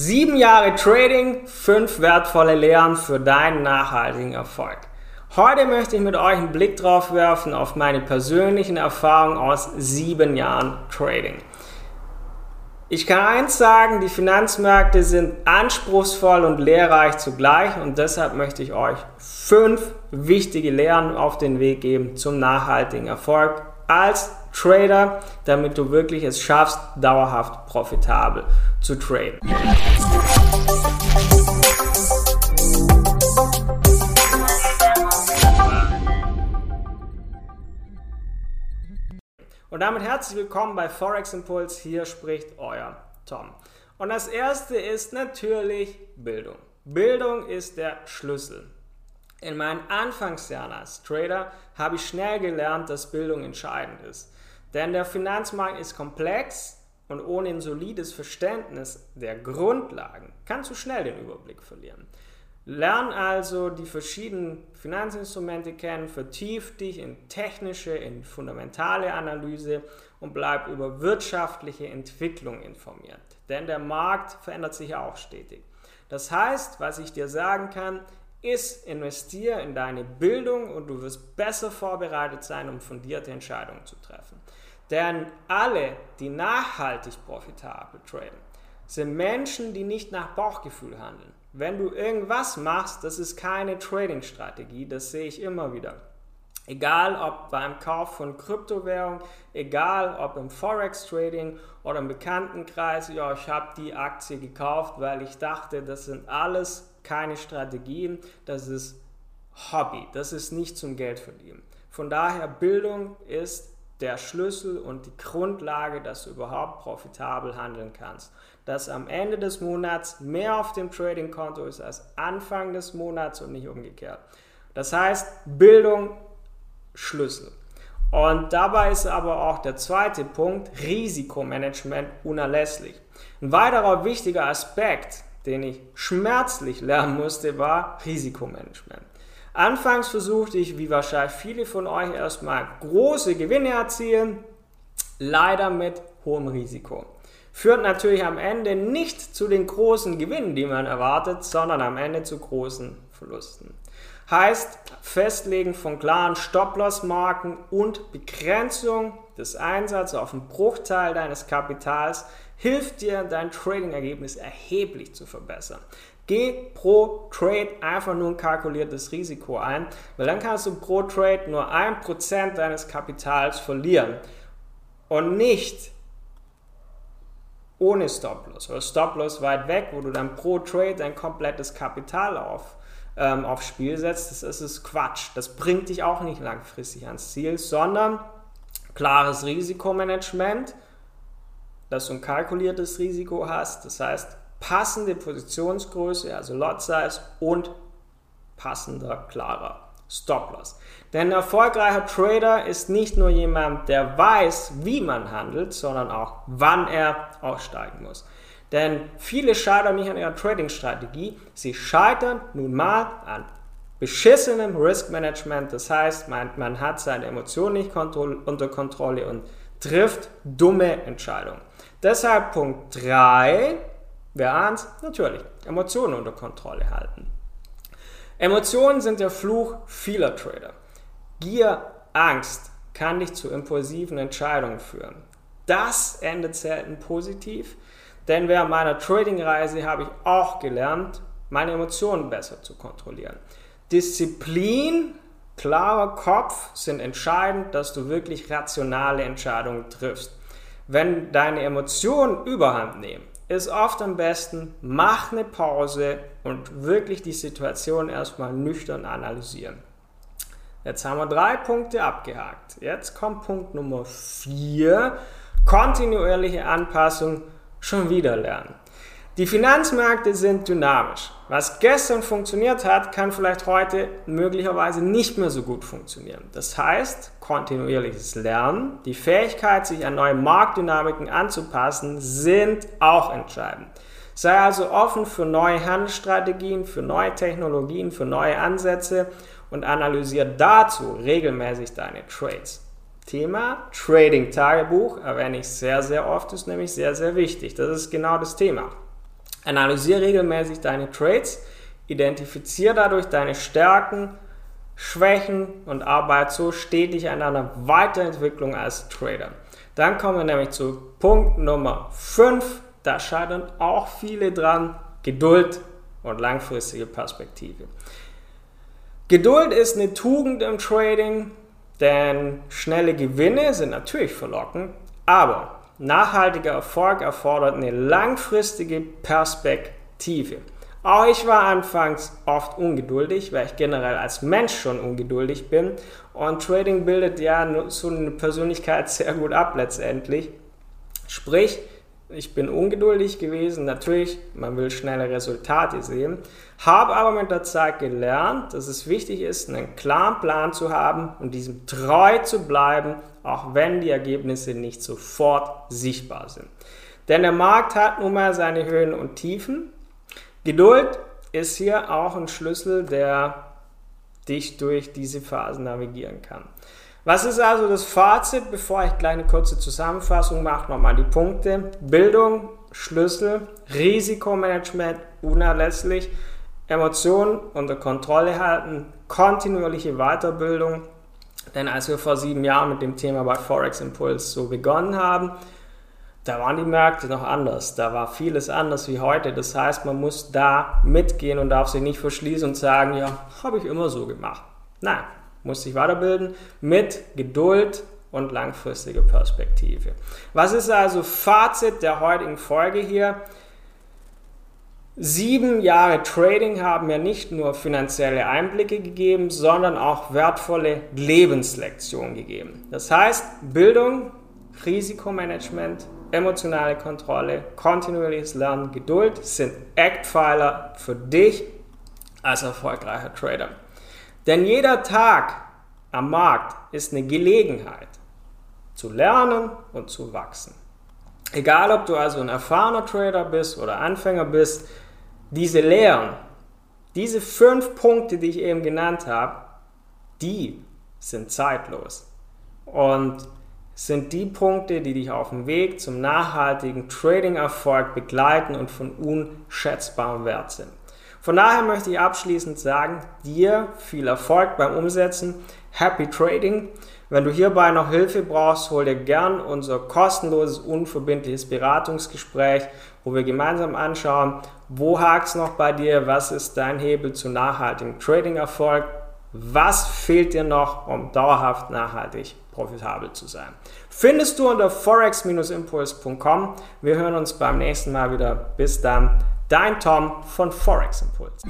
Sieben Jahre Trading, fünf wertvolle Lehren für deinen nachhaltigen Erfolg. Heute möchte ich mit euch einen Blick drauf werfen auf meine persönlichen Erfahrungen aus sieben Jahren Trading. Ich kann eins sagen, die Finanzmärkte sind anspruchsvoll und lehrreich zugleich und deshalb möchte ich euch fünf wichtige Lehren auf den Weg geben zum nachhaltigen Erfolg als Trader, damit du wirklich es schaffst, dauerhaft profitabel zu traden. Und damit herzlich willkommen bei Forex Impuls. Hier spricht euer Tom. Und das erste ist natürlich Bildung. Bildung ist der Schlüssel. In meinen Anfangsjahren als Trader habe ich schnell gelernt, dass Bildung entscheidend ist. Denn der Finanzmarkt ist komplex und ohne ein solides Verständnis der Grundlagen kannst du schnell den Überblick verlieren. Lern also die verschiedenen Finanzinstrumente kennen, vertief dich in technische, in fundamentale Analyse und bleib über wirtschaftliche Entwicklung informiert. Denn der Markt verändert sich auch stetig. Das heißt, was ich dir sagen kann, ist, investiere in deine Bildung und du wirst besser vorbereitet sein, um fundierte Entscheidungen zu treffen. Denn alle, die nachhaltig profitabel traden, sind Menschen, die nicht nach Bauchgefühl handeln. Wenn du irgendwas machst, das ist keine Trading-Strategie, das sehe ich immer wieder. Egal ob beim Kauf von Kryptowährung, egal ob im Forex-Trading oder im Bekanntenkreis, ja, ich habe die Aktie gekauft, weil ich dachte, das sind alles keine Strategien, das ist Hobby, das ist nicht zum Geld verdienen. Von daher, Bildung ist der Schlüssel und die Grundlage, dass du überhaupt profitabel handeln kannst. Dass am Ende des Monats mehr auf dem Trading-Konto ist als Anfang des Monats und nicht umgekehrt. Das heißt, Bildung Schlüssel. Und dabei ist aber auch der zweite Punkt, Risikomanagement, unerlässlich. Ein weiterer wichtiger Aspekt, den ich schmerzlich lernen musste, war Risikomanagement. Anfangs versuchte ich, wie wahrscheinlich viele von euch, erstmal große Gewinne erzielen, leider mit hohem Risiko. Führt natürlich am Ende nicht zu den großen Gewinnen, die man erwartet, sondern am Ende zu großen Verlusten. Heißt, Festlegen von klaren Stop-Loss-Marken und Begrenzung des Einsatzes auf einen Bruchteil deines Kapitals hilft dir, dein Trading-Ergebnis erheblich zu verbessern. Geh pro Trade einfach nur ein kalkuliertes Risiko ein, weil dann kannst du pro Trade nur 1% deines Kapitals verlieren und nicht ohne Stop-Loss oder Stop-Loss weit weg, wo du dann pro Trade dein komplettes Kapital auf, ähm, aufs Spiel setzt. Das ist, ist Quatsch. Das bringt dich auch nicht langfristig ans Ziel, sondern klares Risikomanagement, dass du ein kalkuliertes Risiko hast. Das heißt, passende Positionsgröße, also Lot Size und passender, klarer Stop-Loss. Denn ein erfolgreicher Trader ist nicht nur jemand, der weiß, wie man handelt, sondern auch, wann er aussteigen muss. Denn viele scheitern nicht an ihrer Trading-Strategie, sie scheitern nun mal an beschissenem Risk-Management. Das heißt, man, man hat seine Emotionen nicht unter Kontrolle und trifft dumme Entscheidungen. Deshalb Punkt 3, Wer ahnt? Natürlich. Emotionen unter Kontrolle halten. Emotionen sind der Fluch vieler Trader. Gier, Angst kann dich zu impulsiven Entscheidungen führen. Das endet selten positiv, denn während meiner Trading-Reise habe ich auch gelernt, meine Emotionen besser zu kontrollieren. Disziplin, klarer Kopf sind entscheidend, dass du wirklich rationale Entscheidungen triffst. Wenn deine Emotionen überhand nehmen, ist oft am besten, mach eine Pause und wirklich die Situation erstmal nüchtern analysieren. Jetzt haben wir drei Punkte abgehakt. Jetzt kommt Punkt Nummer vier: kontinuierliche Anpassung, schon wieder lernen. Die Finanzmärkte sind dynamisch. Was gestern funktioniert hat, kann vielleicht heute möglicherweise nicht mehr so gut funktionieren. Das heißt, kontinuierliches Lernen, die Fähigkeit, sich an neue Marktdynamiken anzupassen, sind auch entscheidend. Sei also offen für neue Handelsstrategien, für neue Technologien, für neue Ansätze und analysiere dazu regelmäßig deine Trades. Thema Trading Tagebuch erwähne ich sehr, sehr oft, ist nämlich sehr, sehr wichtig. Das ist genau das Thema. Analysiere regelmäßig deine Trades, identifiziere dadurch deine Stärken, Schwächen und arbeite so stetig an einer Weiterentwicklung als Trader. Dann kommen wir nämlich zu Punkt Nummer 5. Da scheitern auch viele dran. Geduld und langfristige Perspektive. Geduld ist eine Tugend im Trading, denn schnelle Gewinne sind natürlich verlockend, aber nachhaltiger Erfolg erfordert eine langfristige Perspektive. Auch ich war anfangs oft ungeduldig, weil ich generell als Mensch schon ungeduldig bin. Und Trading bildet ja so eine Persönlichkeit sehr gut ab letztendlich. Sprich, ich bin ungeduldig gewesen, natürlich, man will schnelle Resultate sehen, habe aber mit der Zeit gelernt, dass es wichtig ist, einen klaren Plan zu haben und diesem treu zu bleiben, auch wenn die Ergebnisse nicht sofort sichtbar sind. Denn der Markt hat nun mal seine Höhen und Tiefen. Geduld ist hier auch ein Schlüssel, der dich durch diese Phasen navigieren kann. Was ist also das Fazit, bevor ich gleich eine kurze Zusammenfassung mache? Nochmal die Punkte. Bildung, Schlüssel, Risikomanagement, unerlässlich, Emotionen unter Kontrolle halten, kontinuierliche Weiterbildung. Denn als wir vor sieben Jahren mit dem Thema bei Forex Impulse so begonnen haben, da waren die Märkte noch anders. Da war vieles anders wie heute. Das heißt, man muss da mitgehen und darf sich nicht verschließen und sagen, ja, habe ich immer so gemacht. Nein, muss sich weiterbilden mit Geduld und langfristiger Perspektive. Was ist also Fazit der heutigen Folge hier? Sieben Jahre Trading haben mir nicht nur finanzielle Einblicke gegeben, sondern auch wertvolle Lebenslektionen gegeben. Das heißt, Bildung, Risikomanagement, emotionale Kontrolle, kontinuierliches Lernen, Geduld sind Eckpfeiler für dich als erfolgreicher Trader. Denn jeder Tag am Markt ist eine Gelegenheit zu lernen und zu wachsen. Egal, ob du also ein erfahrener Trader bist oder Anfänger bist, diese Lehren, diese fünf Punkte, die ich eben genannt habe, die sind zeitlos und sind die Punkte, die dich auf dem Weg zum nachhaltigen Trading-Erfolg begleiten und von unschätzbarem Wert sind. Von daher möchte ich abschließend sagen, dir viel Erfolg beim Umsetzen. Happy Trading. Wenn du hierbei noch Hilfe brauchst, hol dir gern unser kostenloses, unverbindliches Beratungsgespräch, wo wir gemeinsam anschauen, wo hakt es noch bei dir, was ist dein Hebel zu nachhaltigem Trading-Erfolg, was fehlt dir noch, um dauerhaft nachhaltig profitabel zu sein. Findest du unter forex-impuls.com. Wir hören uns beim nächsten Mal wieder. Bis dann. Dein Tom von Forex Impuls.